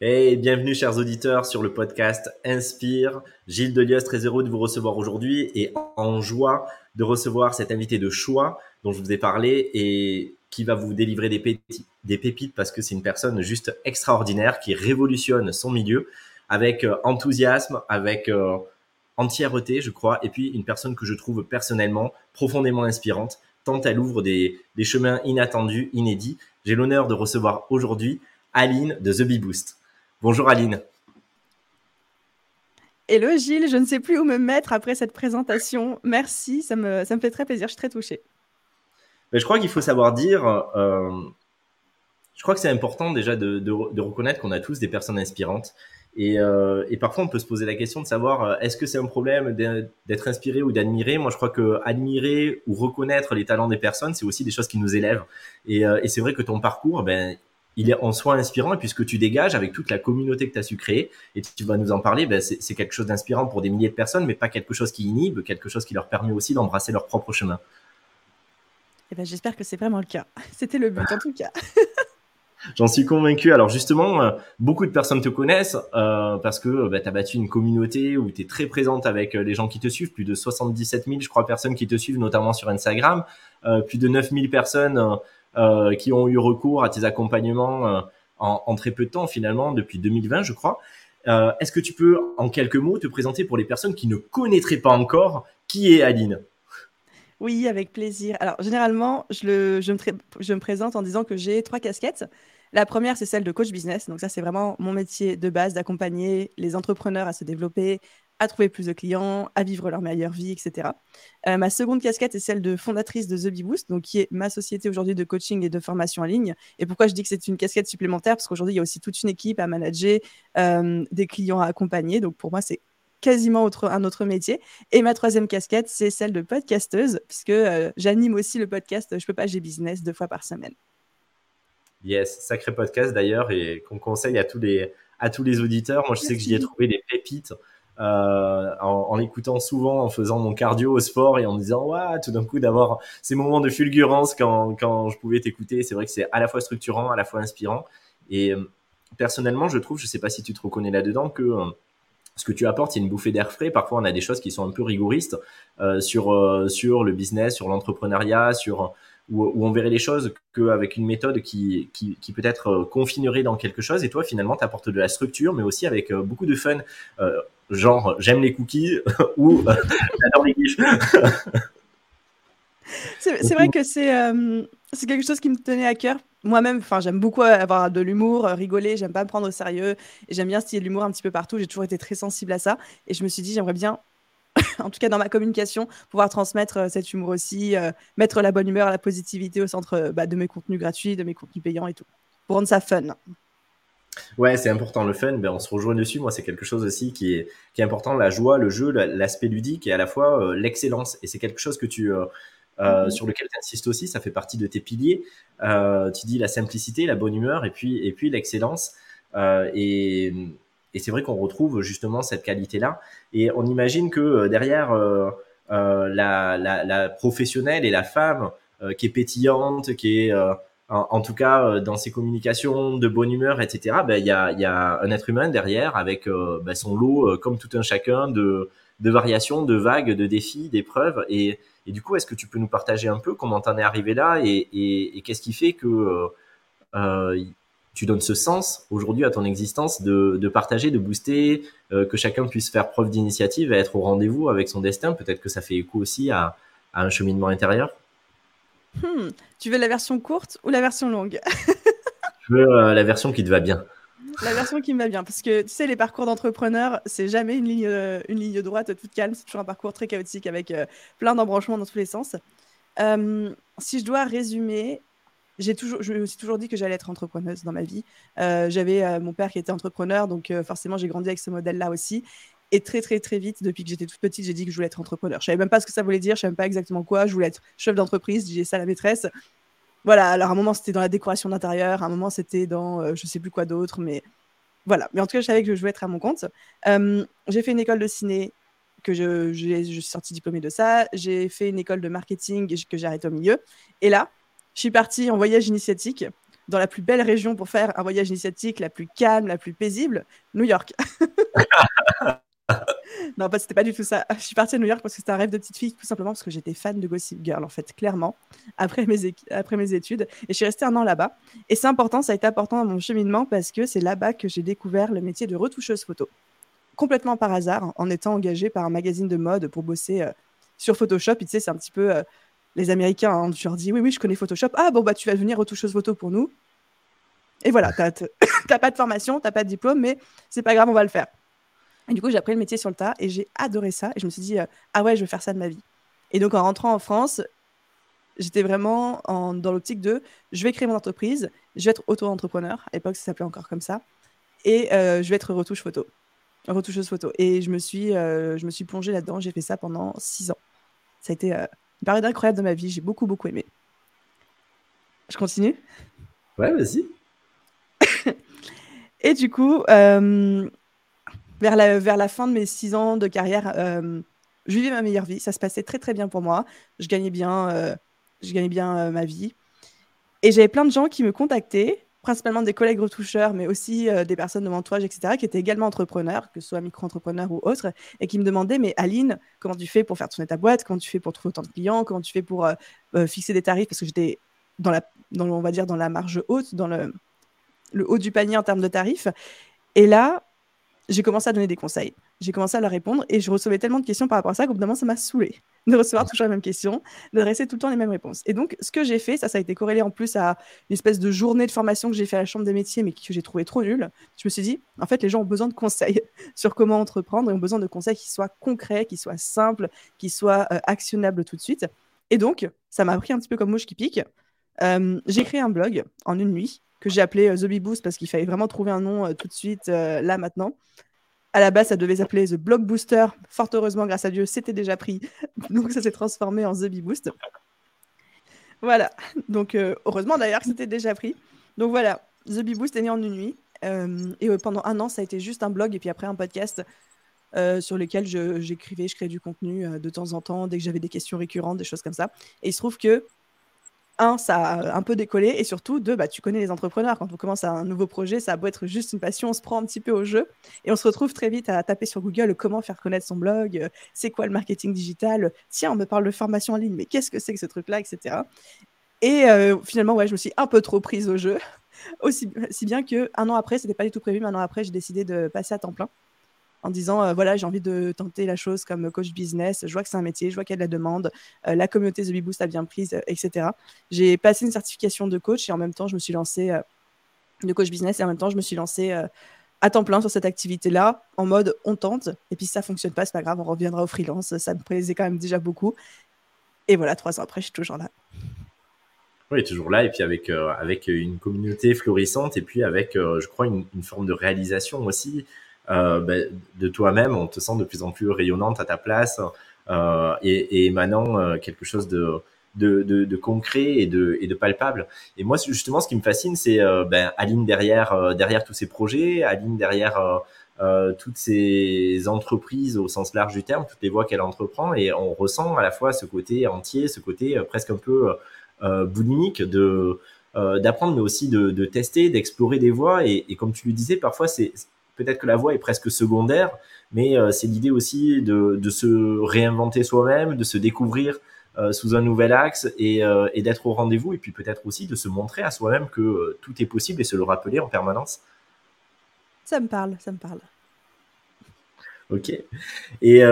Et bienvenue chers auditeurs sur le podcast Inspire. Gilles Delios, très heureux de vous recevoir aujourd'hui et en joie de recevoir cet invité de choix dont je vous ai parlé et qui va vous délivrer des, pépites, parce que c'est une personne juste extraordinaire qui révolutionne son milieu avec euh, enthousiasme, avec euh, entièreté, je crois, et puis une personne que je trouve personnellement profondément inspirante, tant elle ouvre des, des chemins inattendus, inédits. J'ai l'honneur de recevoir aujourd'hui Aline de The Bee Boost. Bonjour Aline. Hello Gilles, je ne sais plus où me mettre après cette présentation. Merci, ça me, ça me fait très plaisir, je suis très touchée. Mais je crois qu'il faut savoir dire, euh, je crois que c'est important déjà de, de, reconnaître qu'on a tous des personnes inspirantes. Et, euh, et, parfois, on peut se poser la question de savoir euh, est-ce que c'est un problème d'être inspiré ou d'admirer? Moi, je crois que admirer ou reconnaître les talents des personnes, c'est aussi des choses qui nous élèvent. Et, et c'est vrai que ton parcours, ben, il est en soi inspirant et puisque tu dégages avec toute la communauté que tu as su créer et tu vas nous en parler, ben c'est quelque chose d'inspirant pour des milliers de personnes, mais pas quelque chose qui inhibe, quelque chose qui leur permet aussi d'embrasser leur propre chemin. Eh ben, J'espère que c'est vraiment le cas. C'était le but en tout cas. J'en suis convaincu. Alors justement, euh, beaucoup de personnes te connaissent euh, parce que bah, tu as battu une communauté où tu es très présente avec euh, les gens qui te suivent. Plus de 77 000, je crois, personnes qui te suivent, notamment sur Instagram. Euh, plus de 9 000 personnes euh, qui ont eu recours à tes accompagnements euh, en, très peu de temps finalement, depuis 2020 je crois. Euh, est-ce que tu peux en quelques mots te présenter pour les personnes qui ne connaîtraient pas encore qui est Aline? Oui, avec plaisir. Alors, généralement, je, me présente en disant que j'ai trois casquettes. La première, c'est celle de coach business. Donc, ça, c'est vraiment mon métier de base d'accompagner les entrepreneurs à se développer, à trouver plus de clients, à vivre leur meilleure vie, etc. Euh, ma seconde casquette est celle de fondatrice de The Bee Boost, donc qui est ma société aujourd'hui de coaching et de formation en ligne. Et pourquoi je dis que c'est une casquette supplémentaire? Parce qu'aujourd'hui, il y a aussi toute une équipe à manager, euh, des clients à accompagner. Donc pour moi, c'est quasiment autre, un autre métier. Et ma troisième casquette, c'est celle de podcasteuse, puisque euh, j'anime aussi le podcast Je peux pas, j'ai business deux fois par semaine. Yes, sacré podcast d'ailleurs, et qu'on conseille à tous les, à tous les auditeurs. Moi, je sais que j'y ai trouvé des pépites euh, en, en, écoutant souvent, en faisant mon cardio au sport et en me disant, ouais, tout d'un coup, d'avoir ces moments de fulgurance quand, quand je pouvais t'écouter. C'est vrai que c'est à la fois structurant, à la fois inspirant. Et euh, personnellement, je trouve, je sais pas si tu te reconnais là-dedans, que euh, ce que tu apportes, c'est une bouffée d'air frais. Parfois, on a des choses qui sont un peu rigoristes euh, sur sur le business, sur l'entrepreneuriat, sur où, on verrait les choses qu'avec une méthode qui, qui, peut-être confinerait dans quelque chose. Et toi, finalement, tu apportes de la structure, mais aussi avec beaucoup de fun. Euh, genre j'aime les cookies ou euh, j'adore les quiches. c'est vrai que euh, c'est quelque chose qui me tenait à cœur. Moi-même, j'aime beaucoup avoir de l'humour, euh, rigoler, j'aime pas me prendre au sérieux et j'aime bien ce l'humour un petit peu partout. J'ai toujours été très sensible à ça et je me suis dit, j'aimerais bien, en tout cas dans ma communication, pouvoir transmettre cet humour aussi, mettre la bonne humeur, la positivité au centre bah, de mes contenus gratuits, de mes contenus payants et tout, pour rendre ça fun. Ouais, c'est important le fun. Ben, on se rejoint dessus. Moi, c'est quelque chose aussi qui est, qui est important. La joie, le jeu, l'aspect ludique et à la fois euh, l'excellence. Et c'est quelque chose que tu, euh, euh, mm-hmm. sur lequel tu insistes aussi. Ça fait partie de tes piliers. tu dis la simplicité, la bonne humeur et puis, et puis l'excellence. et, et c'est vrai qu'on retrouve justement cette qualité-là. Et on imagine que derrière la, la, la, professionnelle et la femme qui est pétillante, qui est en, tout cas euh, dans ses communications de bonne humeur, etc. Ben il y a, y a un être humain derrière avec euh, ben, son lot, euh, comme tout un chacun, de, variations, de vagues, de défis, d'épreuves. Et, du coup, est-ce que tu peux nous partager un peu comment t'en es arrivé là et, qu'est-ce qui fait que euh, tu donnes ce sens aujourd'hui à ton existence de, de partager, de booster, que chacun puisse faire preuve d'initiative et être au rendez-vous avec son destin. Peut-être que ça fait écho aussi à, à un cheminement intérieur. Hmm, tu veux la version courte ou la version longue? Je veux euh, la version qui te va bien. La version qui me va bien, parce que tu sais, les parcours d'entrepreneurs, c'est jamais une ligne, euh, une ligne droite toute calme, c'est toujours un parcours très chaotique avec euh, plein d'embranchements dans tous les sens. si je dois résumer, j'ai toujours, je me suis toujours dit que j'allais être entrepreneuse dans ma vie. J'avais mon père qui était entrepreneur, donc forcément j'ai grandi avec ce modèle-là aussi. Et très, très, très vite, depuis que j'étais toute petite, j'ai dit que je voulais être entrepreneur. Je savais même pas ce que ça voulait dire, je savais même pas exactement quoi. Je voulais être chef d'entreprise, j'ai ça à la maîtresse. Voilà, alors à un moment, c'était dans la décoration d'intérieur, à un moment, c'était dans je euh, je sais plus quoi d'autre, mais voilà. Mais en tout cas, je savais que je voulais être à mon compte. j'ai fait une école de ciné, que je, je, suis sortie diplômée de ça. J'ai fait une école de marketing que j'ai arrêté au milieu. Et là, je suis partie en voyage initiatique dans la plus belle région pour faire un voyage initiatique, la plus calme, la plus paisible, New York. non, pas, c'était pas du tout ça. Je suis partie à New York parce que c'était un rêve de petite fille, tout simplement parce que j'étais fan de Gossip Girl, en fait, clairement, après mes, après mes études. Et je suis restée un an là-bas. Et c'est important, ça a été important dans mon cheminement parce que c'est là-bas que j'ai découvert le métier de retoucheuse photo. Complètement par hasard, en étant engagée par un magazine de mode pour bosser euh, sur Photoshop. Et tu sais, c'est un petit peu euh, les Américains. Hein, je leur dis oui, oui, je connais Photoshop. Ah bon, bah tu vas venir retoucheuse photo pour nous. Et voilà, t'as pas de formation, t'as pas de diplôme, mais c'est pas grave, on va le faire. Et du coup, j'ai appris le métier sur le tas et j'ai adoré ça. Et je me suis dit, euh, ah ouais, je veux faire ça de ma vie. Et donc, en rentrant en France, j'étais vraiment dans l'optique de je vais créer mon entreprise, je vais être auto-entrepreneur. À l'époque, ça s'appelait encore comme ça. Et euh, je vais être retouche photo, retoucheuse photo. Et je me suis, euh, je me suis plongée là-dedans. J'ai fait ça pendant six ans. Ça a été une période incroyable de ma vie. J'ai beaucoup, beaucoup aimé. Je continue? Ouais, vas-y. et du coup, vers la, vers la fin de mes six ans de carrière, euh, je vivais ma meilleure vie. Ça se passait très très bien pour moi. Je gagnais bien, euh, je gagnais bien euh, ma vie. Et j'avais plein de gens qui me contactaient, principalement des collègues retoucheurs, mais aussi des personnes de mon entourage, etc., qui étaient également entrepreneurs, que ce soit micro-entrepreneurs ou autres, et qui me demandaient, mais Aline, comment tu fais pour faire tourner ta boîte? Comment tu fais pour trouver autant de clients? Comment tu fais pour fixer des tarifs? Parce que j'étais dans la, dans, va dire, dans la marge haute, dans le, haut du panier en termes de tarifs. Et là, j'ai commencé à donner des conseils. J'ai commencé à leur répondre et je recevais tellement de questions par rapport à ça qu'au ça m'a saoulé de recevoir toujours les mêmes questions, d'adresser tout le temps les mêmes réponses. Et donc, ce que j'ai fait, ça, a été corrélé en plus à une espèce de journée de formation que j'ai fait à la Chambre des métiers, mais que j'ai trouvé trop nulle. Je me suis dit, en fait, les gens ont besoin de conseils sur comment entreprendre et ont besoin de conseils qui soient concrets, qui soient simples, qui soient euh, actionnables tout de suite. Et donc, ça m'a pris un petit peu comme mouche qui pique. Euh, j'ai créé un blog en une nuit que j'ai appelé euh, The Bee Boost parce qu'il fallait vraiment trouver un nom euh, tout de suite, là, maintenant. À la base, ça devait s'appeler The Blog Booster. Fort heureusement, grâce à Dieu, c'était déjà pris. Donc, ça s'est transformé en The Bee Boost. Voilà. Donc, heureusement d'ailleurs que c'était déjà pris. Donc, voilà. The Bee Boost est né en une nuit. et pendant un an, ça a été juste un blog et puis après un podcast sur lequel j'écrivais, je créais du contenu de temps en temps, dès que j'avais des questions récurrentes, des choses comme ça. Et il se trouve que un, ça a un peu décollé, et surtout, deux, bah, tu connais les entrepreneurs. Quand on commence un nouveau projet, ça a beau être juste une passion, on se prend un petit peu au jeu, et on se retrouve très vite à taper sur Google comment faire connaître son blog, euh, c'est quoi le marketing digital, tiens, on me parle de formation en ligne, mais qu'est-ce que c'est que ce truc-là, etc. Et euh, finalement, ouais, je me suis un peu trop prise au jeu, aussi si bien que un an après, c'était pas du tout prévu, mais un an après, j'ai décidé de passer à temps plein en disant euh, voilà, j'ai envie de tenter la chose comme coach business, je vois que c'est un métier, je vois qu'il y a de la demande, euh, la communauté The Beboost a bien prise, euh, etc. J'ai passé une certification de coach et en même temps, je me suis lancée de coach business et en même temps, je me suis lancée à temps plein sur cette activité-là, en mode on tente, et puis si ça fonctionne pas, c'est pas grave, on reviendra au freelance, ça me plaisait quand même déjà beaucoup. Et voilà, trois ans après, je suis toujours là. Oui, toujours là, et puis avec, avec une communauté florissante, et puis avec, je crois, une, une, forme de réalisation aussi. Euh, ben, de toi-même, on te sent de plus en plus rayonnante à ta place euh, et, et, émanant euh, quelque chose de, de, de, de, concret et de, et de palpable. Et moi, justement, ce qui me fascine, c'est ben, Aline derrière, derrière tous ces projets, Aline derrière euh, toutes ces entreprises au sens large du terme, toutes les voies qu'elle entreprend, et on ressent à la fois ce côté entier, ce côté presque un peu euh, boulimique de d'apprendre, mais aussi de, de tester, d'explorer des voies. Et, et, comme tu le disais, parfois c'est peut-être que la voix est presque secondaire, mais euh, c'est l'idée aussi de, de, se réinventer soi-même, de se découvrir euh, sous un nouvel axe et, euh, et d'être au rendez-vous, et puis peut-être aussi de se montrer à soi-même que tout est possible et se le rappeler en permanence. Ça me parle, ça me parle. Ok. Et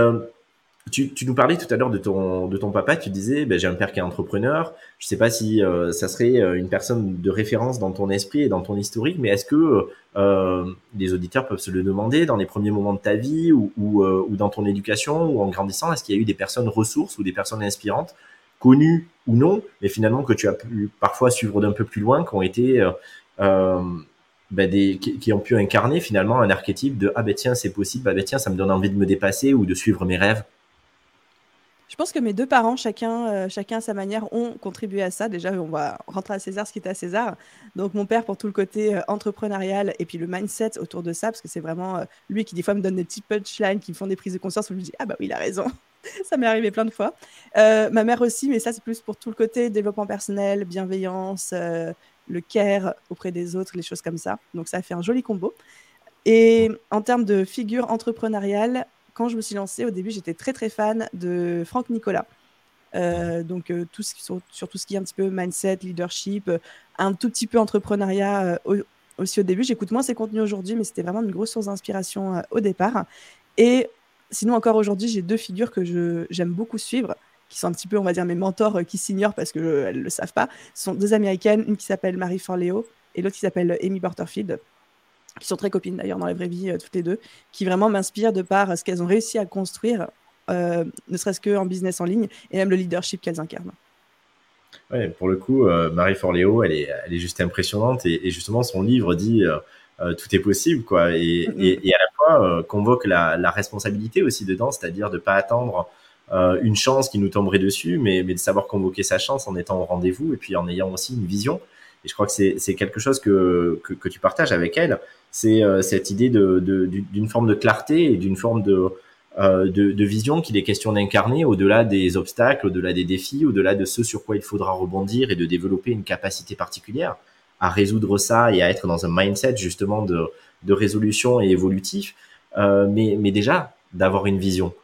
tu, tu, nous parlais tout à l'heure de ton, de ton papa, tu disais, ben, j'ai un père qui est entrepreneur, je sais pas si euh, ça serait euh, une personne de référence dans ton esprit et dans ton historique, mais est-ce que euh, les auditeurs peuvent se le demander dans les premiers moments de ta vie ou, ou, euh, ou dans ton éducation ou en grandissant, est-ce qu'il y a eu des personnes ressources ou des personnes inspirantes, connues ou non, mais finalement que tu as pu parfois suivre d'un peu plus loin, qui ont été... Ben des, qui, qui, ont pu incarner finalement un archétype de ah ben tiens c'est possible ah ben tiens ça me donne envie de me dépasser ou de suivre mes rêves? Je pense que mes deux parents, chacun, euh, chacun à sa manière, ont contribué à ça. Déjà, on va rentrer à César ce qui était à César. Donc, mon père pour tout le côté euh, entrepreneurial et puis le mindset autour de ça, parce que c'est vraiment euh, lui qui, des fois, me donne des petits punchlines qui me font des prises de conscience où je me dis Ah, bah oui, il a raison. ça m'est arrivé plein de fois. ma mère aussi, mais ça, c'est plus pour tout le côté développement personnel, bienveillance, le care auprès des autres, les choses comme ça. Donc ça fait un joli combo. Et en termes de figure entrepreneuriale, quand je me suis lancée, au début, j'étais très très fan de Franck Nicolas. Euh, donc euh, tout ce qui, sur, tout ce qui est un petit peu mindset, leadership, euh, un tout petit peu entrepreneuriat aussi au début. J'écoute moins ses contenus aujourd'hui, mais c'était vraiment une grosse source d'inspiration au départ. Et sinon encore aujourd'hui, j'ai deux figures que j'aime beaucoup suivre qui sont un petit peu, on va dire, mes mentors qui s'ignorent parce qu'elles ne le savent pas. Ce sont deux américaines, une qui s'appelle Marie Forleo et l'autre qui s'appelle Amy Butterfield qui sont très copines d'ailleurs dans la vraie vie, toutes les deux, qui vraiment m'inspirent de par ce qu'elles ont réussi à construire euh, ne serait-ce qu'en business en ligne, et même le leadership qu'elles incarnent. Ouais, pour le coup, euh, Marie Forleo, elle est, elle est juste impressionnante et, justement son livre dit euh, tout est possible, quoi, et, et, à la fois convoque la, la, responsabilité aussi dedans, c'est-à-dire de pas attendre une chance qui nous tomberait dessus, mais, mais, de savoir convoquer sa chance en étant au rendez-vous et puis en ayant aussi une vision. Et je crois que c'est quelque chose que, que, que, tu partages avec elle, c'est cette idée d'une de, d'une forme de clarté et d'une forme de euh, de, de, vision qu'il est question d'incarner au-delà des obstacles, au-delà des défis, au-delà de ce sur quoi il faudra rebondir et de développer une capacité particulière à résoudre ça et à être dans un mindset justement de, de résolution et évolutif, euh, mais, mais déjà d'avoir une vision.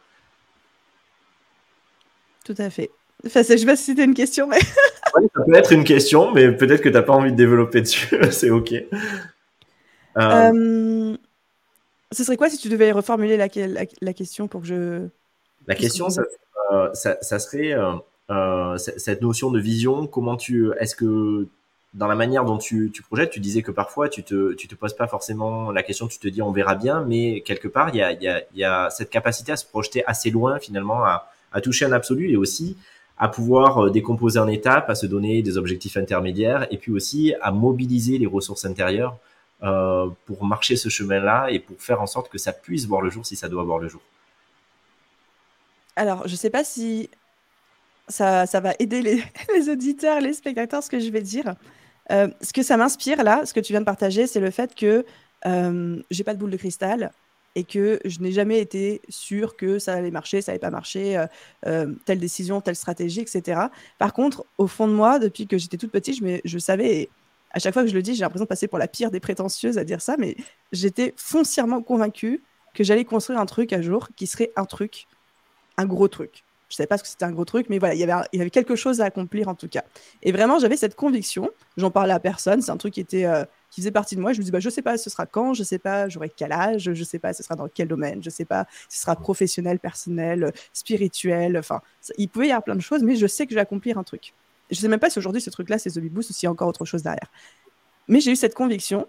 Tout à fait. Enfin, je sais pas si c'était une question, mais. ça peut être une question, mais peut-être que tu n'as pas envie de développer dessus, c'est OK. Euh... euh ce serait quoi si tu devais reformuler la, la, question pour que je. La question, ça, euh, ça, serait euh, euh, cette notion de vision. Comment tu. Est-ce que dans la manière dont tu, tu, projettes, tu disais que parfois tu te, tu te poses pas forcément la question, tu te dis on verra bien, mais quelque part, il y a, y, a, y a, cette capacité à se projeter assez loin finalement, à, à toucher un absolu et aussi à pouvoir décomposer en étapes, à se donner des objectifs intermédiaires et puis aussi à mobiliser les ressources intérieures euh, pour marcher ce chemin-là et pour faire en sorte que ça puisse voir le jour si ça doit voir le jour Alors, je ne sais pas si ça, va aider les, les, auditeurs, les spectateurs, ce que je vais dire. Euh, ce que ça m'inspire là, ce que tu viens de partager, c'est le fait que euh, j'ai pas de boule de cristal et que je n'ai jamais été sûr que ça allait marcher, ça allait pas marcher, euh, euh, telle décision, telle stratégie, etc. Par contre, au fond de moi, depuis que j'étais toute petite, je, je savais, à chaque fois que je le dis, j'ai l'impression de passer pour la pire des prétentieuses à dire ça, mais j'étais foncièrement convaincue que j'allais construire un truc un jour qui serait un truc, un gros truc. Je ne savais pas ce que c'était un gros truc, mais voilà, il y, avait, il y avait quelque chose à accomplir en tout cas. Et vraiment, j'avais cette conviction. J'en parlais à personne. C'est un truc qui était, euh, qui faisait partie de moi. Je me dis, bah, je sais pas, ce sera quand, je sais pas, j'aurai quel âge, je sais pas, ce sera dans quel domaine, je sais pas, ce sera professionnel, personnel, spirituel. Enfin, il pouvait y avoir plein de choses, mais je sais que je vais accomplir un truc. Je sais même pas si aujourd'hui ce truc-là c'est The Big Boost ou s'il y a encore autre chose derrière. Mais j'ai eu cette conviction.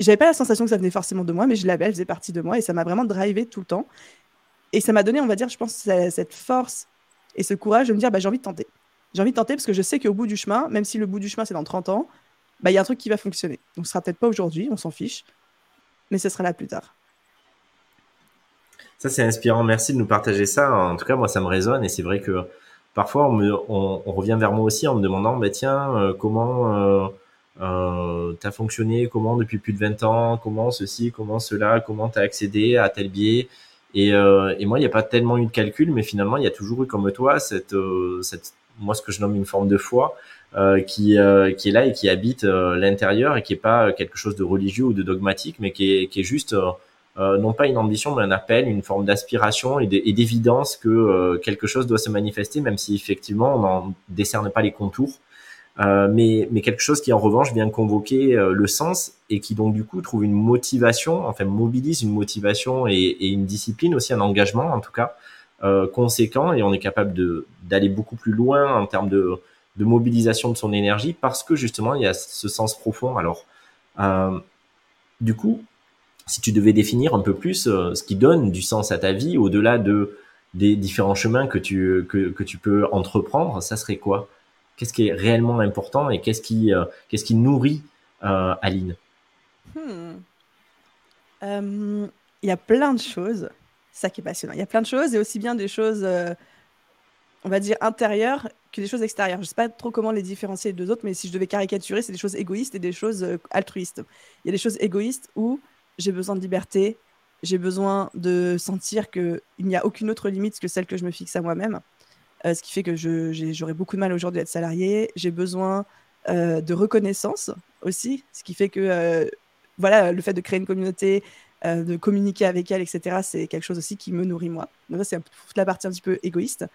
J'avais pas la sensation que ça venait forcément de moi, mais je l'avais, elle faisait partie de moi et ça m'a vraiment drivé tout le temps. Et ça m'a donné, on va dire, je pense, cette force et ce courage de me dire, bah, j'ai envie de tenter. J'ai envie de tenter parce que je sais qu'au bout du chemin, même si le bout du chemin c'est dans 30 ans, bah, il y a un truc qui va fonctionner. Donc ce sera peut-être pas aujourd'hui, on s'en fiche, mais ce sera là plus tard. Ça, c'est inspirant. Merci de nous partager ça. En tout cas, moi, ça me résonne et c'est vrai que parfois on, revient vers moi aussi en me demandant bah, tiens euh, comment euh, euh, t'as fonctionné? Comment depuis plus de 20 ans? Comment ceci? Comment cela? Comment t'as accédé à tel biais? Et, moi il n'y a pas tellement eu de calcul mais finalement il y a toujours eu comme toi cette moi ce que je nomme une forme de foi qui, qui est là et qui habite l'intérieur et qui est pas quelque chose de religieux ou de dogmatique mais qui est, qui est juste euh, non pas une ambition, mais un appel, une forme d'aspiration et d'évidence que euh, quelque chose doit se manifester, même si effectivement on n'en décerne pas les contours. Euh, mais, mais quelque chose qui en revanche vient convoquer le sens et qui donc du coup trouve une motivation, enfin mobilise une motivation et, et une discipline aussi, un engagement en tout cas conséquent et on est capable d'aller beaucoup plus loin en termes de, de mobilisation de son énergie parce que justement il y a ce sens profond. Alors du coup, si tu devais définir un peu plus euh, ce qui donne du sens à ta vie au-delà de des différents chemins que tu que, que tu peux entreprendre, ça serait quoi? Qu'est-ce qui est réellement important et qu'est-ce qui euh, qu'est-ce qui nourrit euh, Aline? Hmm. Il y a plein de choses, ça qui est passionnant. Il y a plein de choses et aussi bien des choses, on va dire intérieures que des choses extérieures. Je sais pas trop comment les différencier des deux autres, mais si je devais caricaturer, c'est des choses égoïstes et des choses altruistes. Il y a des choses égoïstes où j'ai besoin de liberté, j'ai besoin de sentir qu'il n'y a aucune autre limite que celle que je me fixe à moi-même. Euh, ce qui fait que j'aurais beaucoup de mal aujourd'hui à être salarié. J'ai besoin de reconnaissance aussi, ce qui fait que voilà, le fait de créer une communauté, de communiquer avec elle, etc., c'est quelque chose aussi qui me nourrit moi. Donc c'est la partie un petit peu égoïste.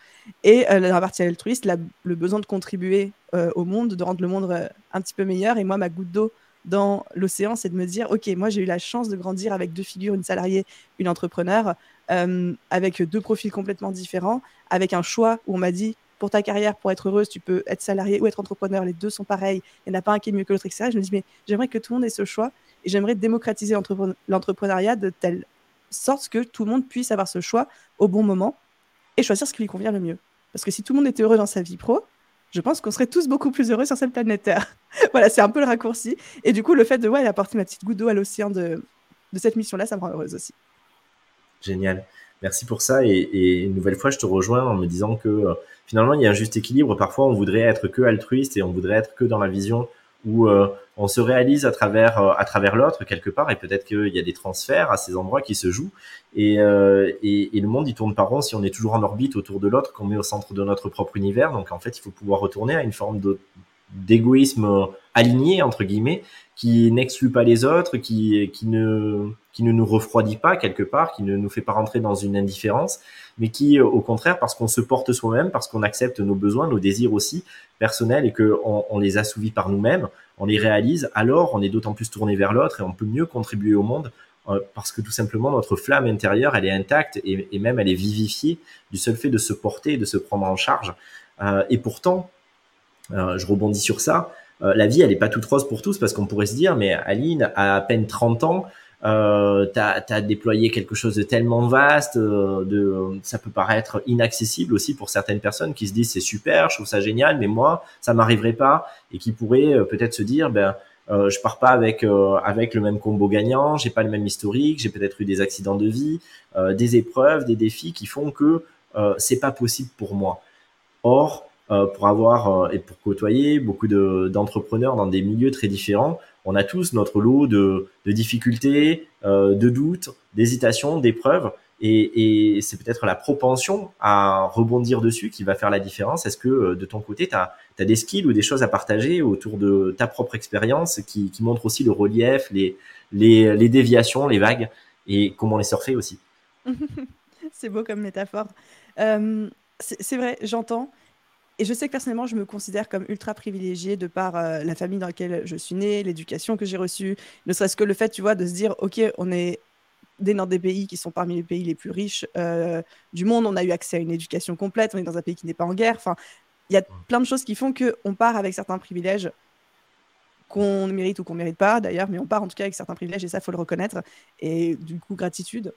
Et la partie altruiste, le besoin de contribuer au monde, de rendre le monde un petit peu meilleur. Et moi, ma goutte d'eau dans l'océan, c'est de me dire, OK, moi j'ai eu la chance de grandir avec deux figures, une salariée, une entrepreneur, euh, avec deux profils complètement différents, avec un choix où on m'a dit, pour ta carrière, pour être heureuse, tu peux être salarié ou être entrepreneur, les deux sont pareils, il n'y en a pas un qui est mieux que l'autre, etc. Je me dis, mais j'aimerais que tout le monde ait ce choix et j'aimerais démocratiser l'entrepreneuriat de telle sorte que tout le monde puisse avoir ce choix au bon moment et choisir ce qui lui convient le mieux. Parce que si tout le monde était heureux dans sa vie pro, je pense qu'on serait tous beaucoup plus heureux sur cette planète Terre. voilà, c'est un peu le raccourci. Et du coup, le fait de ouais, apporter ma petite goutte d'eau à l'océan de, de cette mission-là, ça me rend heureuse aussi. Génial. Merci pour ça. Et, une nouvelle fois, je te rejoins en me disant que euh, finalement, il y a un juste équilibre. Parfois, on voudrait être que altruiste et on voudrait être que dans la vision où euh, on se réalise à travers euh, à travers l'autre quelque part et peut-être qu'il y a des transferts à ces endroits qui se jouent. Et, euh, et, le monde il tourne pas rond si on est toujours en orbite autour de l'autre qu'on met au centre de notre propre univers. Donc en fait il faut pouvoir retourner à une forme d'égoïsme aligné entre guillemets qui n'exclut pas les autres qui qui ne qui ne nous refroidit pas quelque part qui ne nous fait pas rentrer dans une indifférence mais qui, au contraire, parce qu'on se porte soi-même, parce qu'on accepte nos besoins, nos désirs aussi personnels et qu'on on les assouvit par nous-mêmes, on les réalise, alors on est d'autant plus tourné vers l'autre et on peut mieux contribuer au monde euh, parce que tout simplement notre flamme intérieure, elle est intacte et, et, même elle est vivifiée du seul fait de se porter de se prendre en charge. Euh, et pourtant, euh, je rebondis sur ça, euh, la vie, elle n'est pas toute rose pour tous parce qu'on pourrait se dire, mais Aline, a à peine 30 ans, euh, tu as, déployé quelque chose de tellement vaste, euh, de, ça peut paraître inaccessible aussi pour certaines personnes qui se disent c'est super, je trouve ça génial, mais moi ça m'arriverait pas et qui pourraient euh, peut-être se dire ben euh, je pars pas avec euh, avec le même combo gagnant, j'ai pas le même historique, j'ai peut-être eu des accidents de vie, des épreuves, des défis qui font que c'est pas possible pour moi. Or pour avoir et pour côtoyer beaucoup d'entrepreneurs dans des milieux très différents, on a tous notre lot de, difficultés, euh, de doutes, d'hésitations, d'épreuves. Et, c'est peut-être la propension à rebondir dessus qui va faire la différence. Est-ce que euh, de ton côté, tu as, des skills ou des choses à partager autour de ta propre expérience qui, montrent aussi le relief, les, les, déviations, les vagues et comment les surfer aussi? C'est beau comme métaphore. Euh, c'est vrai, j'entends. Et je sais que personnellement, je me considère comme ultra privilégiée de par euh, la famille dans laquelle je suis née, l'éducation que j'ai reçue, ne serait-ce que le fait, tu vois, de se dire, OK, on est des dans des pays qui sont parmi les pays les plus riches euh, du monde, on a eu accès à une éducation complète, on est dans un pays qui n'est pas en guerre. Enfin, il y a plein de choses qui font qu'on part avec certains privilèges qu'on mérite ou qu'on ne mérite pas d'ailleurs, mais on part en tout cas avec certains privilèges et ça, faut le reconnaître. Et du coup, gratitude.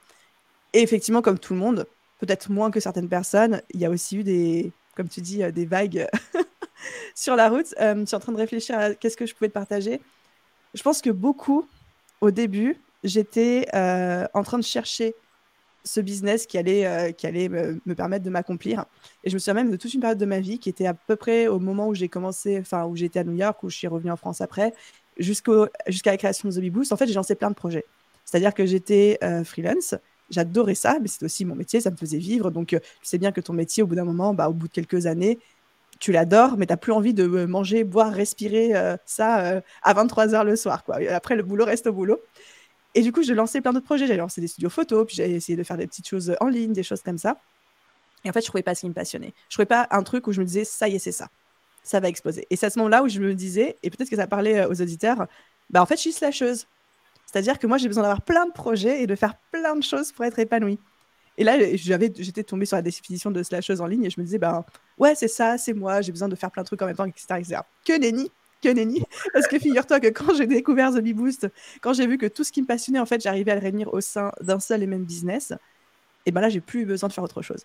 Et effectivement, comme tout le monde, peut-être moins que certaines personnes, il y a aussi eu des, comme tu dis, euh, des vagues sur la route. Euh, je suis en train de réfléchir à qu'est-ce que je pouvais te partager. Je pense que beaucoup, au début, j'étais euh, en train de chercher ce business qui allait, qui allait me, permettre de m'accomplir. Et je me souviens même de toute une période de ma vie qui était à peu près au moment où j'ai commencé, enfin, où j'étais à New York, où je suis revenue en France après, jusqu'à la création de The. En fait, j'ai lancé plein de projets. C'est-à-dire que j'étais freelance, j'adorais ça, mais c'est aussi mon métier, ça me faisait vivre. Donc, euh, tu sais bien que ton métier, au bout d'un moment, bah, au bout de quelques années, tu l'adores, mais tu n'as plus envie de euh, manger, boire, respirer euh, ça à 23 h le soir. Quoi. après, le boulot reste au boulot. Et du coup, je lançais plein d'autres projets. J'ai lancé des studios photos, puis j'ai essayé de faire des petites choses en ligne, des choses comme ça. Et en fait, je ne trouvais pas ce qui me passionnait. Je ne trouvais pas un truc où je me disais, ça y est, c'est ça. Ça va exploser. Et c'est à ce moment-là où je me disais, et peut-être que ça parlait aux auditeurs, bah en fait, je suis slasheuse. C'est-à-dire que moi, j'ai besoin d'avoir plein de projets et de faire plein de choses pour être épanouie. Et là, j'avais, j'étais tombée sur la définition de slasheuse en ligne et je me disais, ben ouais, c'est ça, c'est moi, j'ai besoin de faire plein de trucs en même temps, etc. Que nenni, que nenni. Parce que figure-toi que quand j'ai découvert The Boost, quand j'ai vu que tout ce qui me passionnait, en fait, j'arrivais à le réunir au sein d'un seul et même business, et ben là, j'ai plus eu besoin de faire autre chose.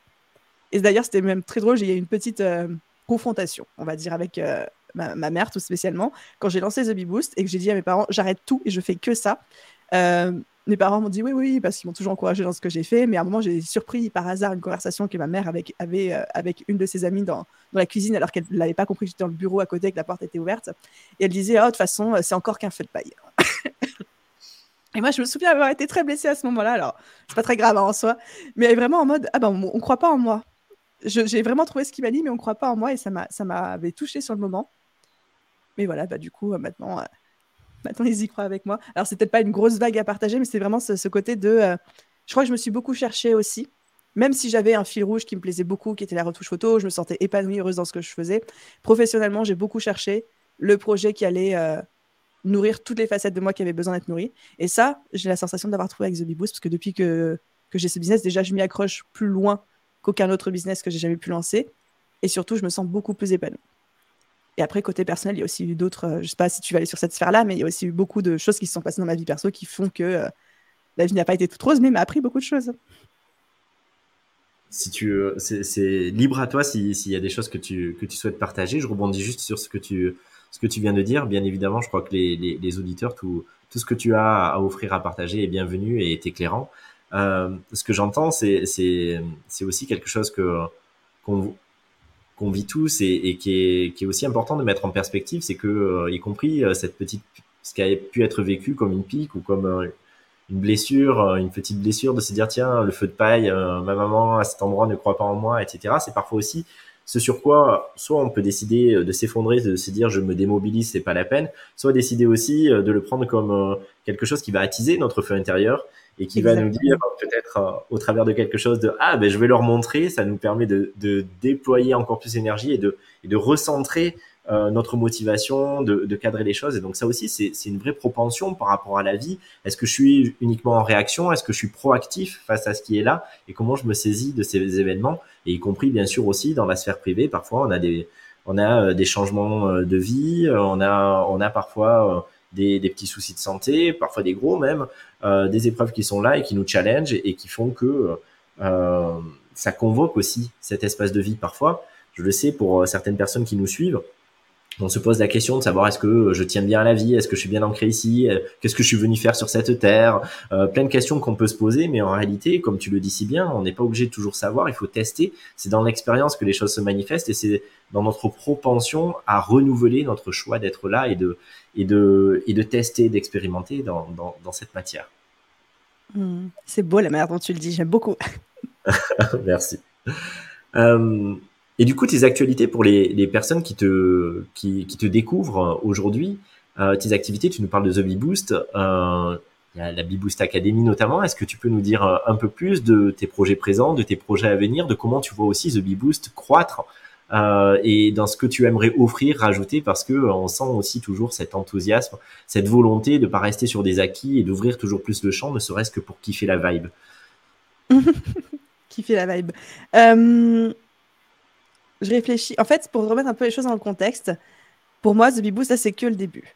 Et d'ailleurs, c'était même très drôle, j'ai eu une petite euh, confrontation, on va dire, avec euh, ma, mère tout spécialement, quand j'ai lancé The Bee Boost et que j'ai dit à mes parents, j'arrête tout et je fais que ça. Euh, mes parents m'ont dit oui, oui, parce qu'ils m'ont toujours encouragé dans ce que j'ai fait. Mais à un moment, j'ai surpris par hasard une conversation que ma mère avait, euh, avec une de ses amies dans, la cuisine, alors qu'elle n'avait pas compris que j'étais dans le bureau à côté, que la porte était ouverte. Et elle disait, oh, de toute façon, c'est encore qu'un feu de paille. Et moi, je me souviens avoir été très blessée à ce moment-là. Alors, c'est pas très grave hein, en soi, mais vraiment en mode, ah ben, on, ne croit pas en moi. J'ai vraiment trouvé ce qu'il m'a dit, mais on croit pas en moi, et ça m'avait touché sur le moment. Mais voilà, bah, du coup, maintenant, maintenant, ils y croient avec moi. Alors, c'est peut-être pas une grosse vague à partager, mais c'est vraiment ce, côté de. je crois que je me suis beaucoup cherchée aussi même si j'avais un fil rouge qui me plaisait beaucoup, qui était la retouche photo, je me sentais épanouie, heureuse dans ce que je faisais. Professionnellement, j'ai beaucoup cherché le projet qui allait nourrir toutes les facettes de moi qui avaient besoin d'être nourries. Et ça, j'ai la sensation d'avoir trouvé avec The Bee Boost, parce que depuis que, que j'ai ce business, déjà, je m'y accroche plus loin qu'aucun autre business que j'ai jamais pu lancer. Et surtout, je me sens beaucoup plus épanouie. Et après, côté personnel, il y a aussi eu d'autres, euh, je sais pas si tu vas aller sur cette sphère-là, mais il y a aussi eu beaucoup de choses qui se sont passées dans ma vie perso qui font que euh, la vie n'a pas été toute rose, mais m'a appris beaucoup de choses. Si tu, euh, c'est libre à toi s'il y a des choses que tu, que tu souhaites partager. Je rebondis juste sur ce que tu, ce que tu viens de dire. Bien évidemment, je crois que les, les, auditeurs, tout, tout ce que tu as à offrir, à partager est bienvenu et est éclairant. Ce que j'entends, c'est aussi quelque chose que qu'on vit tous et, et qui, est, qui, est, aussi important de mettre en perspective, c'est que, euh, y compris euh, cette petite, ce qui a pu être vécu comme une pique ou comme une blessure, une petite blessure, de se dire tiens, le feu de paille, ma maman à cet endroit ne croit pas en moi, etc. C'est parfois aussi ce sur quoi soit on peut décider de s'effondrer, de se dire je me démobilise, c'est pas la peine, soit décider aussi de le prendre comme quelque chose qui va attiser notre feu intérieur et qui va nous dire peut-être euh, au travers de quelque chose de ah ben je vais leur montrer, ça nous permet de, de déployer encore plus d'énergie et de, et de recentrer euh, notre motivation, de, de, cadrer les choses. Et donc ça aussi, c'est une vraie propension par rapport à la vie. Est-ce que je suis uniquement en réaction? Est-ce que je suis proactif face à ce qui est là? Et comment je me saisis de ces événements? Et y compris bien sûr aussi dans la sphère privée, parfois on a des on a euh, des changements de vie, on a on a parfois des, des, petits soucis de santé, parfois des gros même, euh, des épreuves qui sont là et qui nous challengent et, qui font que euh, ça convoque aussi cet espace de vie parfois. Je le sais pour euh, certaines personnes qui nous suivent. On se pose la question de savoir est-ce que je tiens bien à la vie, est-ce que je suis bien ancré ici, qu'est-ce que je suis venu faire sur cette terre, plein de questions qu'on peut se poser, mais en réalité, comme tu le dis si bien, on n'est pas obligé de toujours savoir, il faut tester. C'est dans l'expérience que les choses se manifestent et c'est dans notre propension à renouveler notre choix d'être là et de, et de, et de tester, d'expérimenter dans, dans, dans, cette matière. Hmm. c'est beau la manière dont tu le dis, j'aime beaucoup. Merci. Euh, et du coup, tes actualités pour les, les personnes qui te, qui, qui te découvrent aujourd'hui, euh, tes activités, tu nous parles de The Bee Boost, euh, la Bee Boost Academy notamment. Est-ce que tu peux nous dire euh, un peu plus de tes projets présents, de tes projets à venir, de comment tu vois aussi The Bee Boost croître euh, et dans ce que tu aimerais offrir, rajouter, parce que euh, on sent aussi toujours cet enthousiasme, cette volonté de pas rester sur des acquis et d'ouvrir toujours plus le champ, ne serait-ce que pour kiffer la vibe? kiffer la vibe. Euh, je réfléchis. En fait, pour remettre un peu les choses dans le contexte, pour moi, The Bibou, ça c'est que le début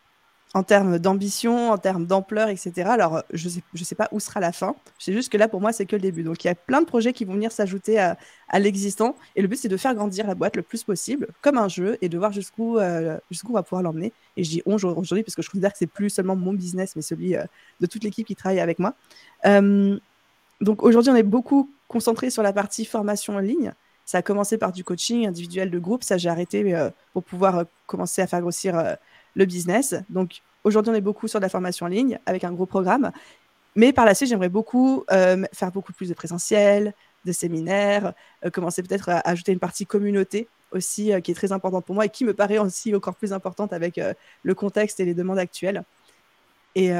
en termes d'ambition, en termes d'ampleur, etc. Alors, je ne sais, je sais pas où sera la fin. C'est juste que là, pour moi, c'est que le début. Donc, il y a plein de projets qui vont venir s'ajouter à, l'existant. Et le but, c'est de faire grandir la boîte le plus possible, comme un jeu, et de voir jusqu'où euh, jusqu'où on va pouvoir l'emmener. Et je dis on aujourd'hui parce que je considère que c'est plus seulement mon business, mais celui euh, de toute l'équipe qui travaille avec moi. Euh, donc, aujourd'hui, on est beaucoup concentré sur la partie formation en ligne. Ça a commencé par du coaching individuel de groupe. Ça, j'ai arrêté pour pouvoir commencer à faire grossir le business. Donc aujourd'hui, on est beaucoup sur de la formation en ligne avec un gros programme. Mais par la suite, j'aimerais beaucoup euh, faire beaucoup plus de présentiel, de séminaires, euh, commencer peut-être à ajouter une partie communauté aussi euh, qui est très importante pour moi et qui me paraît aussi encore plus importante avec le contexte et les demandes actuelles. Et,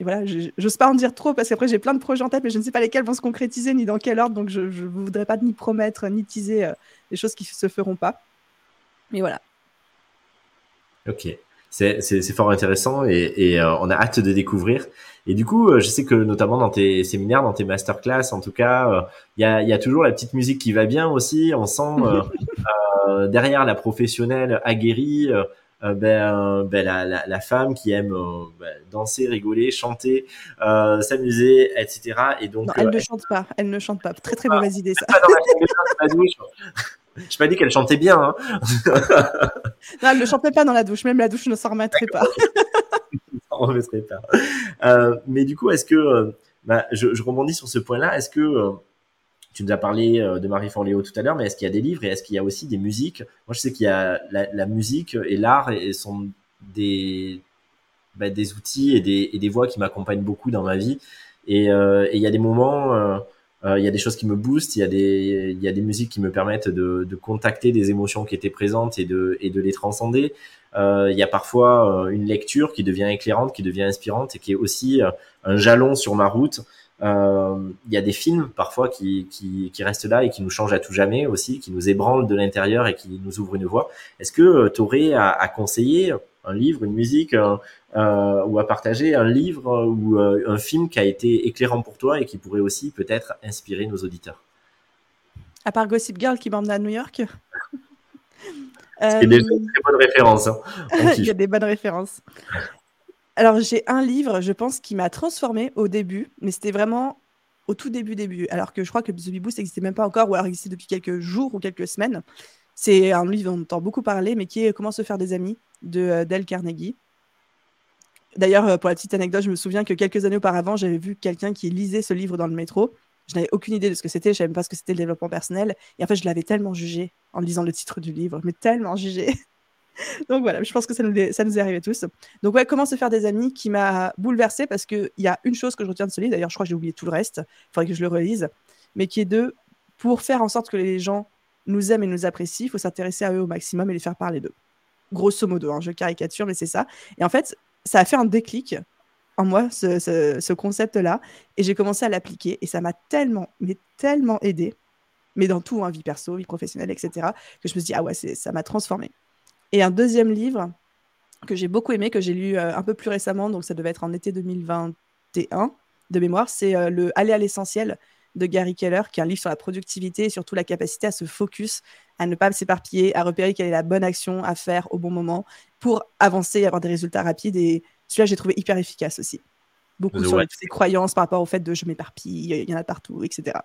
voilà, je n'ose pas en dire trop parce qu'après j'ai plein de projets en tête, mais je ne sais pas lesquels vont se concrétiser ni dans quel ordre, donc je ne voudrais pas ni promettre ni teaser des choses qui ne se feront pas. Mais voilà. Ok c'est fort intéressant et, et euh, on a hâte de découvrir. Et du coup, euh, je sais que notamment dans tes séminaires, dans tes masterclass, en tout cas, euh, il y, a, y, a, toujours la petite musique qui va bien aussi. On sent derrière la professionnelle aguerrie, ben, ben la, la, la, femme qui aime ben, danser, rigoler, chanter, s'amuser, etc. Et donc, non, elle ne chante pas. Elle ne chante pas. Très très mauvaise idée ça. Je pas dit qu'elle chantait bien. Hein. non, elle ne chantait pas dans la douche. Même la douche ne s'en remettrait pas. s'en remettrait pas. Euh, mais du coup, est-ce que, euh, bah, je, je, rebondis sur ce point-là, est-ce que euh, tu nous as parlé de Marie Forleo tout à l'heure, mais est-ce qu'il y a des livres et est-ce qu'il y a aussi des musiques? Moi, je sais qu'il y a la, la, musique et l'art et, sont des, bah, des outils et des, et des voix qui m'accompagnent beaucoup dans ma vie. Et, et il y a des moments euh, il y a des choses qui me boostent, il y a des, il y a des musiques qui me permettent de, de contacter des émotions qui étaient présentes et de, et de les transcender. Euh, il y a parfois euh, une lecture qui devient éclairante, qui devient inspirante et qui est aussi un jalon sur ma route. Il y a des films parfois qui, qui, qui, restent là et qui nous changent à tout jamais aussi, qui nous ébranlent de l'intérieur et qui nous ouvrent une voie. Est-ce que tu aurais à, à conseiller un livre, une musique, euh, ou à partager un livre ou euh, un film qui a été éclairant pour toi et qui pourrait aussi peut-être inspirer nos auditeurs? À part Gossip Girl qui m'emmène à New York C'est déjà une très bonne référence. Hein. Il y a des bonnes références. Alors, j'ai un livre, je pense, qui m'a transformé au début, mais c'était vraiment au tout début, début. Alors que je crois que The Beboost n'existait même pas encore, ou alors existait depuis quelques jours ou quelques semaines. C'est un livre dont on entend beaucoup parler, mais qui est Comment se faire des amis de euh, Dale Carnegie. D'ailleurs, euh, pour la petite anecdote, je me souviens que quelques années auparavant, j'avais vu quelqu'un qui lisait ce livre dans le métro. Je n'avais aucune idée de ce que c'était, je savais même pas ce que c'était le développement personnel. Et en fait, je l'avais tellement jugé en lisant le titre du livre, mais tellement jugé. Donc voilà, je pense que ça nous, est, ça arrivé tous. Donc ouais, comment se faire des amis qui m'a bouleversé parce qu'il y a une chose que je retiens de ce livre, d'ailleurs je crois que j'ai oublié tout le reste, il faudrait que je le relise, mais qui est de, pour faire en sorte que les gens nous aiment et nous apprécient, il faut s'intéresser à eux au maximum et les faire parler d'eux. Grosso modo, hein, je caricature, mais c'est ça. Et en fait, ça a fait un déclic en moi, ce, concept-là, et j'ai commencé à l'appliquer, et ça m'a tellement, mais tellement aidé, mais dans tout, hein, vie perso, vie professionnelle, etc., que je me suis dit, ah ouais, ça m'a transformé. Et un deuxième livre que j'ai beaucoup aimé, que j'ai lu euh, un peu plus récemment, donc ça devait être en été 2021 de mémoire, c'est euh, le Aller à l'essentiel de Gary Keller, qui est un livre sur la productivité et surtout la capacité à se focus, à ne pas s'éparpiller, à repérer quelle est la bonne action à faire au bon moment pour avancer et avoir des résultats rapides. Et celui-là, j'ai trouvé hyper efficace aussi. Beaucoup sur toutes ces croyances par rapport au fait de je m'éparpille, il y en a partout, etc.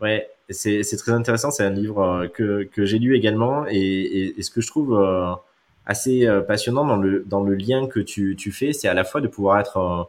Ouais, c'est très intéressant. C'est un livre euh, que, que j'ai lu également. Et, et, ce que je trouve euh, assez euh, passionnant dans le, dans le lien que tu, tu fais, c'est à la fois de pouvoir être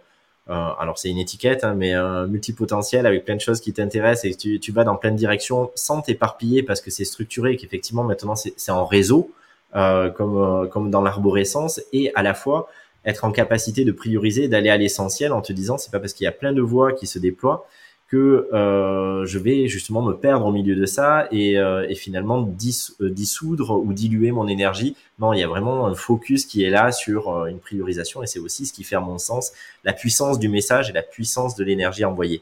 euh, alors c'est une étiquette, hein, mais un multipotentiel avec plein de choses qui t'intéressent et tu, tu vas dans plein de directions sans t'éparpiller parce que c'est structuré et qu'effectivement maintenant c'est en réseau, euh, comme, comme dans l'arborescence, et à la fois être en capacité de prioriser, d'aller à l'essentiel en te disant c'est pas parce qu'il y a plein de voies qui se déploient que euh, je vais justement me perdre au milieu de ça et, euh, et finalement euh, dissoudre ou diluer mon énergie. Non, il y a vraiment un focus qui est là sur euh, une priorisation et c'est aussi ce qui fait à mon sens la puissance du message et la puissance de l'énergie envoyée.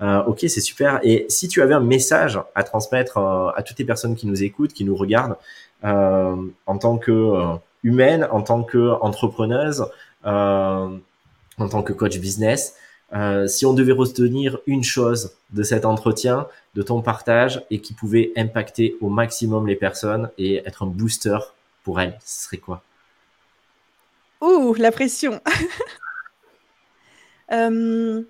Euh, ok, c'est super. Et si tu avais un message à transmettre à toutes les personnes qui nous écoutent, qui nous regardent, en tant que humaine, en tant que entrepreneuse, en tant que coach business, euh, si on devait retenir une chose de cet entretien, de ton partage, et qui pouvait impacter au maximum les personnes et être un booster pour elles, ce serait quoi? Ouh, la pression. Euh,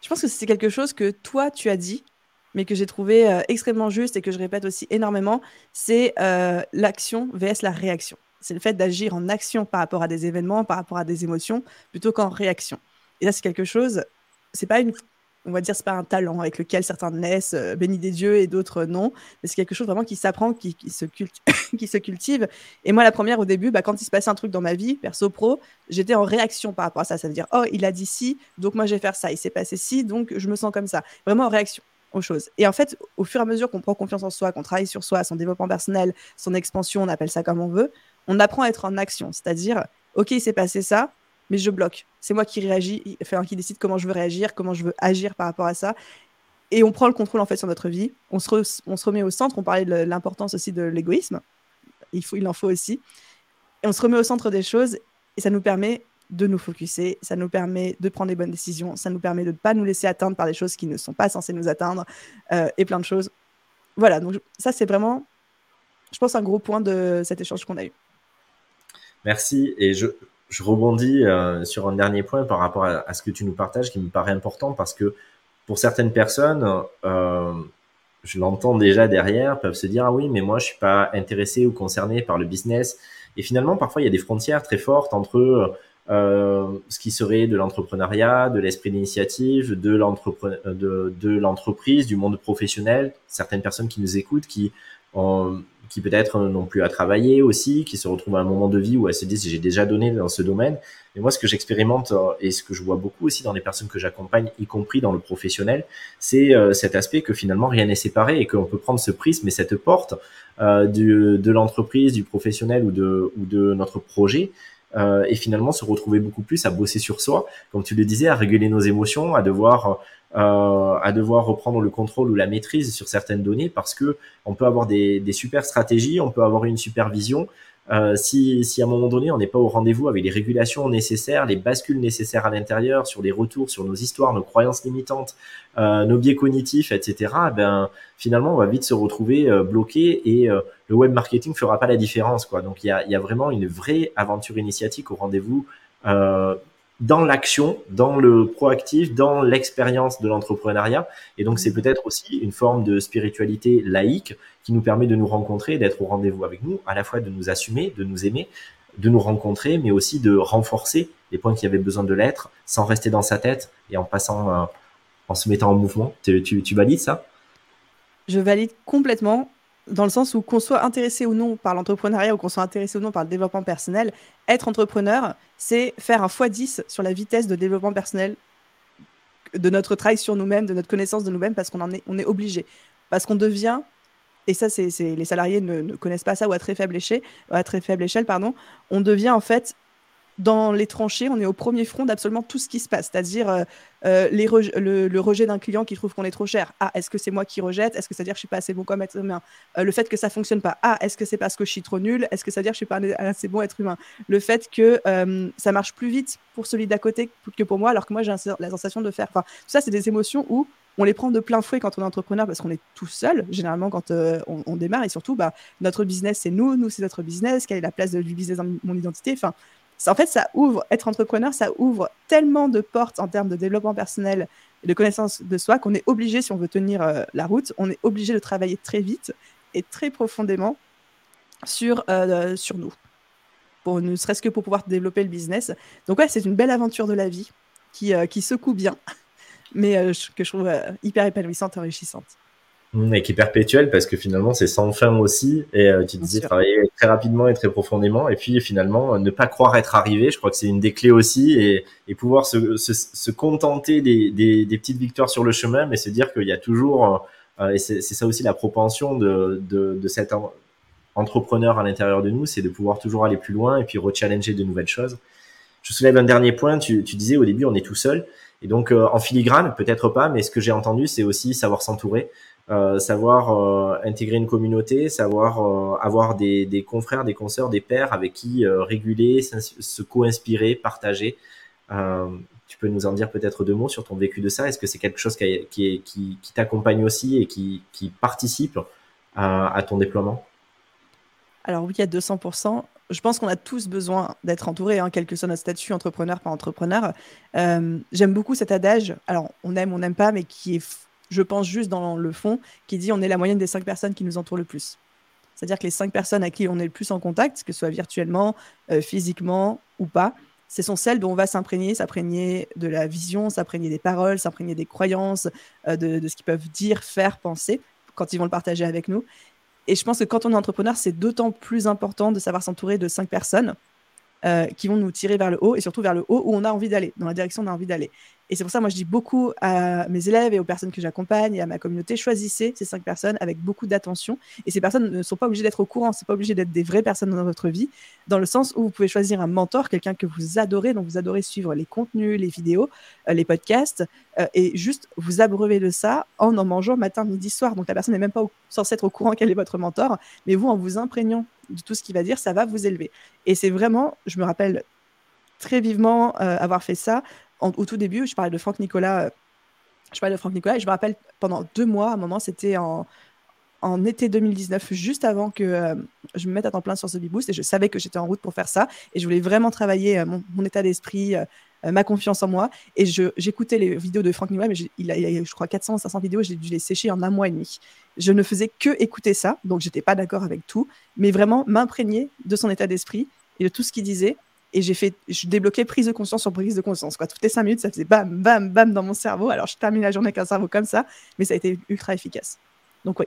Je pense que c'est quelque chose que toi, tu as dit, mais que j'ai trouvé euh, extrêmement juste et que je répète aussi énormément, c'est l'action vs la réaction c'est le fait d'agir en action par rapport à des événements, par rapport à des émotions, plutôt qu'en réaction. Et là, c'est quelque chose, c'est pas une, on va dire, c'est pas un talent avec lequel certains naissent, euh, bénis des dieux, et d'autres non, mais c'est quelque chose vraiment qui s'apprend, qui, se qui se cultive. Et moi, la première, au début, bah, quand il se passait un truc dans ma vie, perso pro, j'étais en réaction par rapport à ça. Ça veut dire, oh, il a dit ci, donc moi, je vais faire ça. Il s'est passé ci, donc je me sens comme ça. Vraiment en réaction aux choses. Et en fait, au fur et à mesure qu'on prend confiance en soi, qu'on travaille sur soi, son développement personnel, son expansion, on appelle ça comme on veut, on apprend à être en action. C'est-à-dire, OK, il s'est passé ça, mais je bloque. C'est moi qui réagis, enfin, qui décide comment je veux réagir, comment je veux agir par rapport à ça. Et on prend le contrôle en fait sur notre vie. On se, remet au centre. On parlait de l'importance aussi de l'égoïsme. Il, en faut aussi. Et on se remet au centre des choses et ça nous permet de nous focuser, ça nous permet de prendre des bonnes décisions, ça nous permet de ne pas nous laisser atteindre par des choses qui ne sont pas censées nous atteindre euh, et plein de choses. Voilà, donc ça c'est vraiment, je pense, un gros point de cet échange qu'on a eu. Merci. Et je, je rebondis euh, sur un dernier point par rapport à, ce que tu nous partages qui me paraît important parce que pour certaines personnes, euh, je l'entends déjà derrière, peuvent se dire ah oui mais moi je suis pas intéressé ou concerné par le business et finalement parfois il y a des frontières très fortes entre euh, ce qui serait de l'entrepreneuriat, de l'esprit d'initiative, de l'entreprise, de, de l'entreprise, du monde professionnel. Certaines personnes qui nous écoutent qui qui peut-être n'ont plus à travailler aussi, qui se retrouvent à un moment de vie où elles se disent j'ai déjà donné dans ce domaine. Et moi, ce que j'expérimente euh, et ce que je vois beaucoup aussi dans les personnes que j'accompagne, y compris dans le professionnel, c'est euh, cet aspect que finalement rien n'est séparé et qu'on peut prendre ce prisme et cette porte euh, du, de l'entreprise, du professionnel ou de, ou de notre projet euh, et finalement se retrouver beaucoup plus à bosser sur soi, comme tu le disais, à réguler nos émotions, à devoir euh, à devoir reprendre le contrôle ou la maîtrise sur certaines données parce que on peut avoir des, des super stratégies, on peut avoir une supervision, euh, si, si à un moment donné on n'est pas au rendez-vous avec les régulations nécessaires, les bascules nécessaires à l'intérieur, sur les retours, sur nos histoires, nos croyances limitantes, euh, nos biais cognitifs, etc., ben finalement on va vite se retrouver euh, bloqué et euh, le web marketing fera pas la différence, quoi. Donc il y a, y a vraiment une vraie aventure initiatique au rendez-vous dans l'action, dans le proactif, dans l'expérience de l'entrepreneuriat. Et donc, c'est peut-être aussi une forme de spiritualité laïque qui nous permet de nous rencontrer, d'être au rendez-vous avec nous, à la fois de nous assumer, de nous aimer, de nous rencontrer, mais aussi de renforcer les points qui avaient besoin de l'être, sans rester dans sa tête et en passant, euh, en se mettant en mouvement. Tu, tu, tu valides ça? Je valide complètement dans le sens où qu'on soit intéressé ou non par l'entrepreneuriat ou qu'on soit intéressé ou non par le développement personnel, être entrepreneur, c'est faire un x10 sur la vitesse de développement personnel de notre travail sur nous-mêmes, de notre connaissance de nous-mêmes, parce qu'on en est, obligé. Parce qu'on devient, et ça, c'est, les salariés ne, ne, connaissent pas ça ou à très faible échelle, très faible échelle, pardon, on devient en fait dans les tranchées, on est au premier front d'absolument tout ce qui se passe, c'est-à-dire euh, euh le, rejet d'un client qui trouve qu'on est trop cher. Ah, est-ce que c'est moi qui rejette? Est-ce que ça veut dire que je suis pas assez bon comme être humain? Euh, Le fait que ça fonctionne pas. Ah, est-ce que c'est parce que je suis trop nul? Est-ce que ça veut dire que je suis pas assez bon être humain? Le fait que euh, ça marche plus vite pour celui d'à côté que pour moi, alors que moi j'ai la sensation de faire. Enfin, tout ça, c'est des émotions où on les prend de plein fouet quand on est entrepreneur parce qu'on est tout seul, généralement quand on, on, démarre et surtout, bah, notre business c'est nous, nous c'est notre business, quelle est la place de, du business dans mon identité? Enfin, en fait, ça ouvre, être entrepreneur, ça ouvre tellement de portes en termes de développement personnel et de connaissance de soi qu'on est obligé, si on veut tenir euh, la route, on est obligé de travailler très vite et très profondément sur, euh, sur nous, pour, ne serait-ce que pour pouvoir développer le business. Donc ouais, c'est une belle aventure de la vie qui, euh, qui secoue bien, mais que je trouve hyper épanouissante et enrichissante. Et qui est perpétuelle parce que finalement c'est sans fin aussi. Et euh, tu disais travailler très rapidement et très profondément. Et puis finalement ne pas croire être arrivé je crois que c'est une des clés aussi. Et, et pouvoir se, se, se contenter des, des, des, petites victoires sur le chemin mais se dire qu'il y a toujours euh, et c'est ça aussi la propension de, de, de cet entrepreneur à l'intérieur de nous c'est de pouvoir toujours aller plus loin et puis rechallenger de nouvelles choses. Je soulève un dernier point. Tu, tu disais au début on est tout seul. Et donc euh, en filigrane peut-être pas mais ce que j'ai entendu c'est aussi savoir s'entourer euh, savoir euh, intégrer une communauté, savoir euh, avoir des, des, confrères, des consoeurs, des pairs avec qui réguler, se co-inspirer, partager. tu peux nous en dire peut-être deux mots sur ton vécu de ça? Est-ce que c'est quelque chose qui, qui, qui, t'accompagne aussi et qui, participe à, ton déploiement? Alors oui, à 200% je pense qu'on a tous besoin d'être entourés, hein, quel que soit notre statut, entrepreneur, pas entrepreneur. J'aime beaucoup cet adage, alors on aime, on n'aime pas, mais qui est je pense juste dans le fond, qui dit on est la moyenne des cinq personnes qui nous entourent le plus. C'est-à-dire que les cinq personnes à qui on est le plus en contact, que ce soit virtuellement, euh, physiquement ou pas, ce sont celles dont on va s'imprégner, s'imprégner de la vision, s'imprégner des paroles, s'imprégner des croyances, euh, de, de, ce qu'ils peuvent dire, faire, penser, quand ils vont le partager avec nous. Et je pense que quand on est entrepreneur, c'est d'autant plus important de savoir s'entourer de cinq personnes euh, qui vont nous tirer vers le haut et surtout vers le haut où on a envie d'aller, dans la direction où on a envie d'aller. Et c'est pour ça, moi, je dis beaucoup à mes élèves et aux personnes que j'accompagne et à ma communauté, choisissez ces cinq personnes avec beaucoup d'attention. Et ces personnes ne sont pas obligées d'être au courant, c'est pas obligé d'être des vraies personnes dans votre vie, dans le sens où vous pouvez choisir un mentor, quelqu'un que vous adorez, dont vous adorez suivre les contenus, les vidéos, euh, les podcasts, euh, et juste vous abreuver de ça en en mangeant matin, midi, soir. Donc la personne n'est même pas censée être au courant quel est votre mentor, mais vous, en vous imprégnant de tout ce qu'il va dire, ça va vous élever. Et c'est vraiment, je me rappelle très vivement euh, avoir fait ça au tout début, je parlais de Franck Nicolas. Euh, je parlais de Franck Nicolas et je me rappelle pendant deux mois, à un moment, c'était en, en été 2019, juste avant que euh, je me mette à temps plein sur ce Beboost et je savais que j'étais en route pour faire ça et je voulais vraiment travailler euh, mon, état d'esprit, euh, ma confiance en moi et j'écoutais les vidéos de Franck Nicolas, mais il a, il je crois 400 500 vidéos, j'ai dû les sécher en un mois et demi. Je ne faisais que écouter ça, donc j'étais pas d'accord avec tout, mais vraiment m'imprégner de son état d'esprit et de tout ce qu'il disait et j'ai fait, je débloquais prise de conscience sur prise de conscience. Quoi. Toutes les cinq minutes, ça faisait bam, bam, bam dans mon cerveau. Alors, je termine la journée avec un cerveau comme ça, mais ça a été ultra efficace. Donc, oui.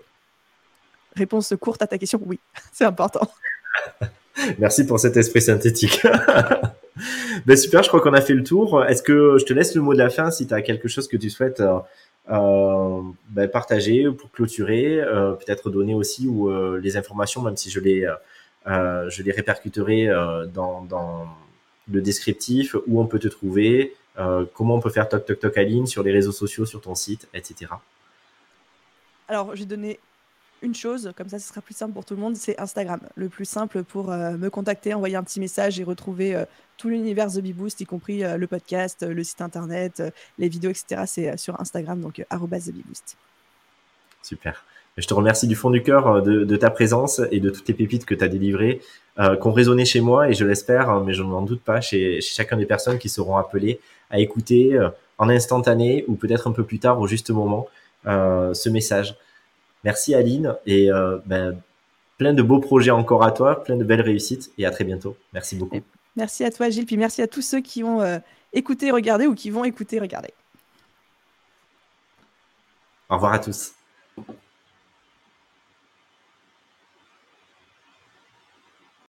Réponse courte à ta question, oui, c'est important. Merci pour cet esprit synthétique. ben super, je crois qu'on a fait le tour. Est-ce que je te laisse le mot de la fin si tu as quelque chose que tu souhaites euh, euh ben partager pour clôturer, euh, peut-être donner aussi ou euh, les informations, même si je les, je les répercuterai dans, dans, le descriptif, où on peut te trouver, comment on peut faire toc toc toc à ligne sur les réseaux sociaux, sur ton site, etc. Alors, je vais donner une chose, comme ça ce sera plus simple pour tout le monde, c'est Instagram. Le plus simple pour euh, me contacter, envoyer un petit message et retrouver euh, tout l'univers The Beboost, y compris euh, le podcast, le site internet, les vidéos, etc. C'est sur Instagram, donc @thebeboost. Super. Je te remercie du fond du cœur de, ta présence et de toutes les pépites que tu as délivrées, qui ont résonné chez moi et je l'espère, hein, mais je n'en doute pas, chez, chez chacun des personnes qui seront appelées à écouter en instantané ou peut-être un peu plus tard au juste moment ce message. Merci Aline et euh, ben, plein de beaux projets encore à toi, plein de belles réussites et à très bientôt. Merci beaucoup. Merci à toi Gilles, puis merci à tous ceux qui ont euh, écouté, regardé ou qui vont écouter, regarder. Au revoir à tous.